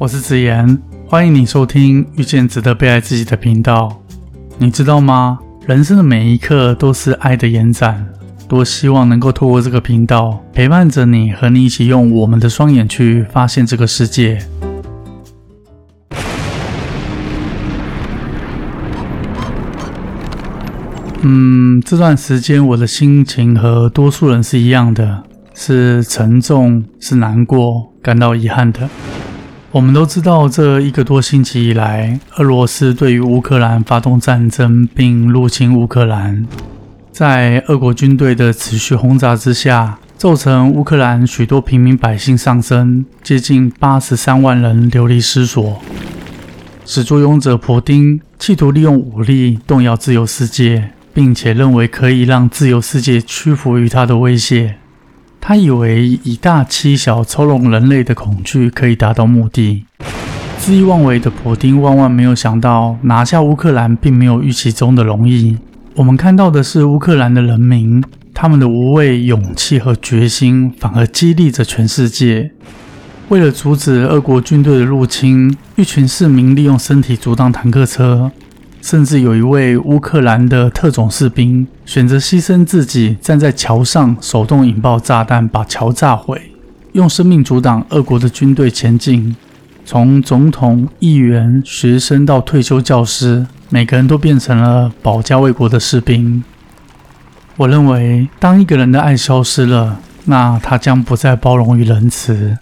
我是子言，欢迎你收听遇见值得被爱自己的频道。你知道吗？人生的每一刻都是爱的延展。多希望能够透过这个频道陪伴着你，和你一起用我们的双眼去发现这个世界。嗯，这段时间我的心情和多数人是一样的，是沉重，是难过，感到遗憾的。我们都知道，这一个多星期以来，俄罗斯对于乌克兰发动战争并入侵乌克兰。在俄国军队的持续轰炸之下，造成乌克兰许多平民百姓丧生，接近八十三万人流离失所。始作俑者普丁企图利用武力动摇自由世界，并且认为可以让自由世界屈服于他的威胁。他以为以大欺小、操弄人类的恐惧可以达到目的。恣意妄为的普丁万万没有想到，拿下乌克兰并没有预期中的容易。我们看到的是乌克兰的人民，他们的无畏、勇气和决心，反而激励着全世界。为了阻止俄国军队的入侵，一群市民利用身体阻挡坦克车，甚至有一位乌克兰的特种士兵选择牺牲自己，站在桥上手动引爆炸弹，把桥炸毁，用生命阻挡俄国的军队前进。从总统、议员、学生到退休教师。每个人都变成了保家卫国的士兵。我认为，当一个人的爱消失了，那他将不再包容与仁慈。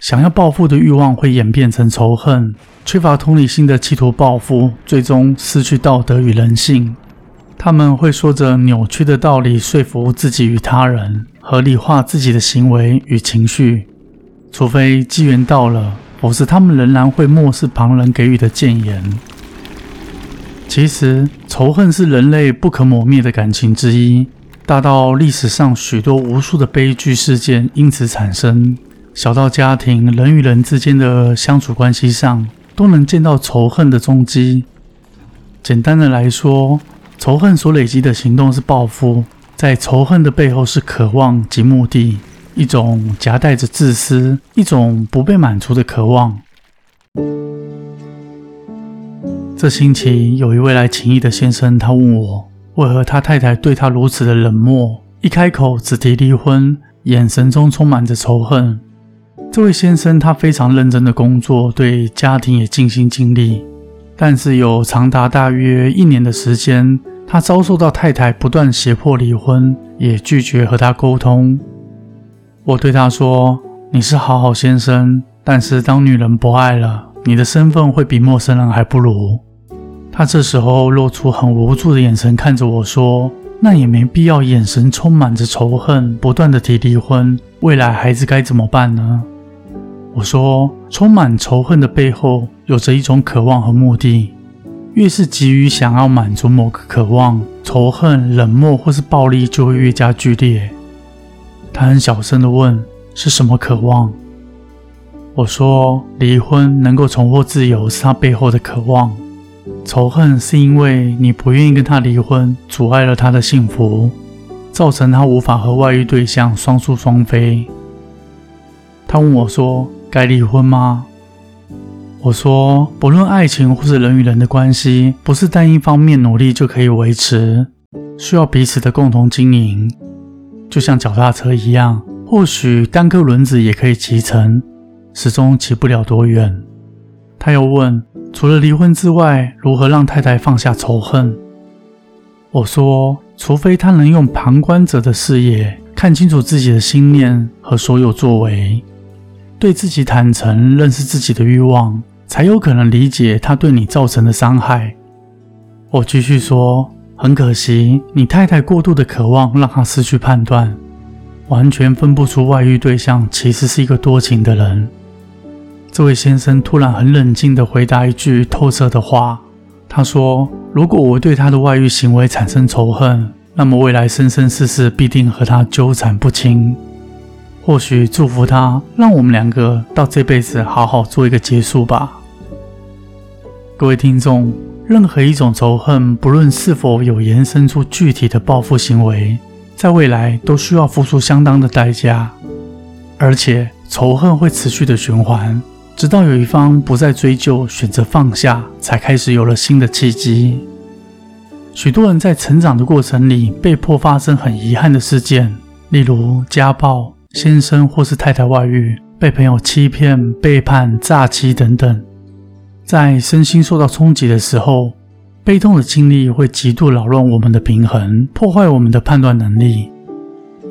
想要报复的欲望会演变成仇恨，缺乏同理心的企图报复，最终失去道德与人性。他们会说着扭曲的道理说服自己与他人，合理化自己的行为与情绪。除非机缘到了，否则他们仍然会漠视旁人给予的谏言。其实，仇恨是人类不可磨灭的感情之一，大到历史上许多无数的悲剧事件因此产生，小到家庭人与人之间的相处关系上，都能见到仇恨的踪迹。简单的来说，仇恨所累积的行动是报复，在仇恨的背后是渴望及目的，一种夹带着自私，一种不被满足的渴望。这星期有一位来情谊的先生，他问我为何他太太对他如此的冷漠，一开口只提离婚，眼神中充满着仇恨。这位先生他非常认真的工作，对家庭也尽心尽力，但是有长达大约一年的时间，他遭受到太太不断胁迫离婚，也拒绝和他沟通。我对他说：“你是好好先生，但是当女人不爱了，你的身份会比陌生人还不如。”他这时候露出很无助的眼神看着我说：“那也没必要，眼神充满着仇恨，不断的提离婚。未来孩子该怎么办呢？”我说：“充满仇恨的背后，有着一种渴望和目的。越是急于想要满足某个渴望，仇恨、冷漠或是暴力就会越加剧烈。”他很小声的问：“是什么渴望？”我说：“离婚能够重获自由，是他背后的渴望。”仇恨是因为你不愿意跟他离婚，阻碍了他的幸福，造成他无法和外遇对象双宿双飞。他问我说：“该离婚吗？”我说：“不论爱情或是人与人的关系，不是单一方面努力就可以维持，需要彼此的共同经营。就像脚踏车一样，或许单颗轮子也可以骑成，始终骑不了多远。”他又问。除了离婚之外，如何让太太放下仇恨？我说，除非他能用旁观者的视野看清楚自己的心念和所有作为，对自己坦诚，认识自己的欲望，才有可能理解他对你造成的伤害。我继续说，很可惜，你太太过度的渴望让他失去判断，完全分不出外遇对象其实是一个多情的人。这位先生突然很冷静地回答一句透彻的话。他说：“如果我对他的外遇行为产生仇恨，那么未来生生世世必定和他纠缠不清。或许祝福他，让我们两个到这辈子好好做一个结束吧。”各位听众，任何一种仇恨，不论是否有延伸出具体的报复行为，在未来都需要付出相当的代价，而且仇恨会持续的循环。直到有一方不再追究，选择放下，才开始有了新的契机。许多人在成长的过程里，被迫发生很遗憾的事件，例如家暴、先生或是太太外遇、被朋友欺骗、背叛、诈欺等等。在身心受到冲击的时候，悲痛的经历会极度扰乱我们的平衡，破坏我们的判断能力。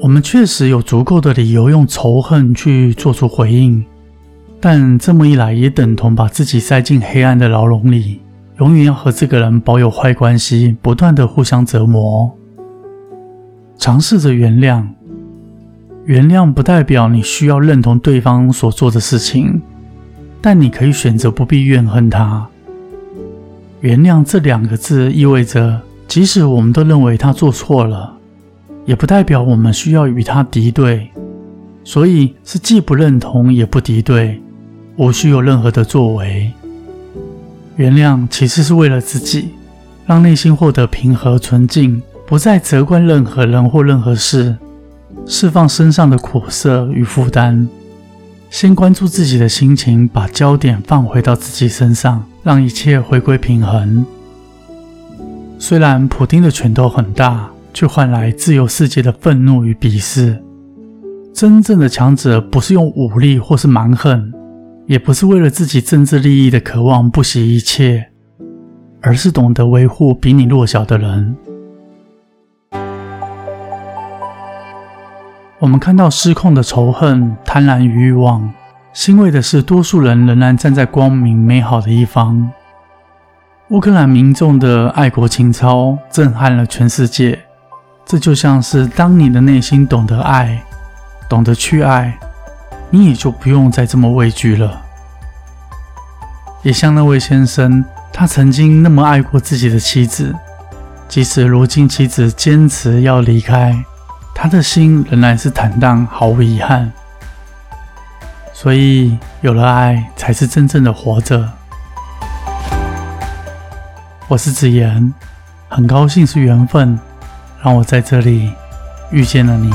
我们确实有足够的理由用仇恨去做出回应。但这么一来，也等同把自己塞进黑暗的牢笼里，永远要和这个人保有坏关系，不断的互相折磨。尝试着原谅，原谅不代表你需要认同对方所做的事情，但你可以选择不必怨恨他。原谅这两个字意味着，即使我们都认为他做错了，也不代表我们需要与他敌对，所以是既不认同也不敌对。无需有任何的作为，原谅其实是为了自己，让内心获得平和纯净，不再责怪任何人或任何事，释放身上的苦涩与负担，先关注自己的心情，把焦点放回到自己身上，让一切回归平衡。虽然普丁的拳头很大，却换来自由世界的愤怒与鄙视。真正的强者不是用武力或是蛮横。也不是为了自己政治利益的渴望不惜一切，而是懂得维护比你弱小的人。我们看到失控的仇恨、贪婪与欲望，欣慰的是，多数人仍然站在光明美好的一方。乌克兰民众的爱国情操震撼了全世界。这就像是当你的内心懂得爱，懂得去爱。你也就不用再这么畏惧了。也像那位先生，他曾经那么爱过自己的妻子，即使如今妻子坚持要离开，他的心仍然是坦荡，毫无遗憾。所以，有了爱，才是真正的活着。我是子言，很高兴是缘分，让我在这里遇见了你。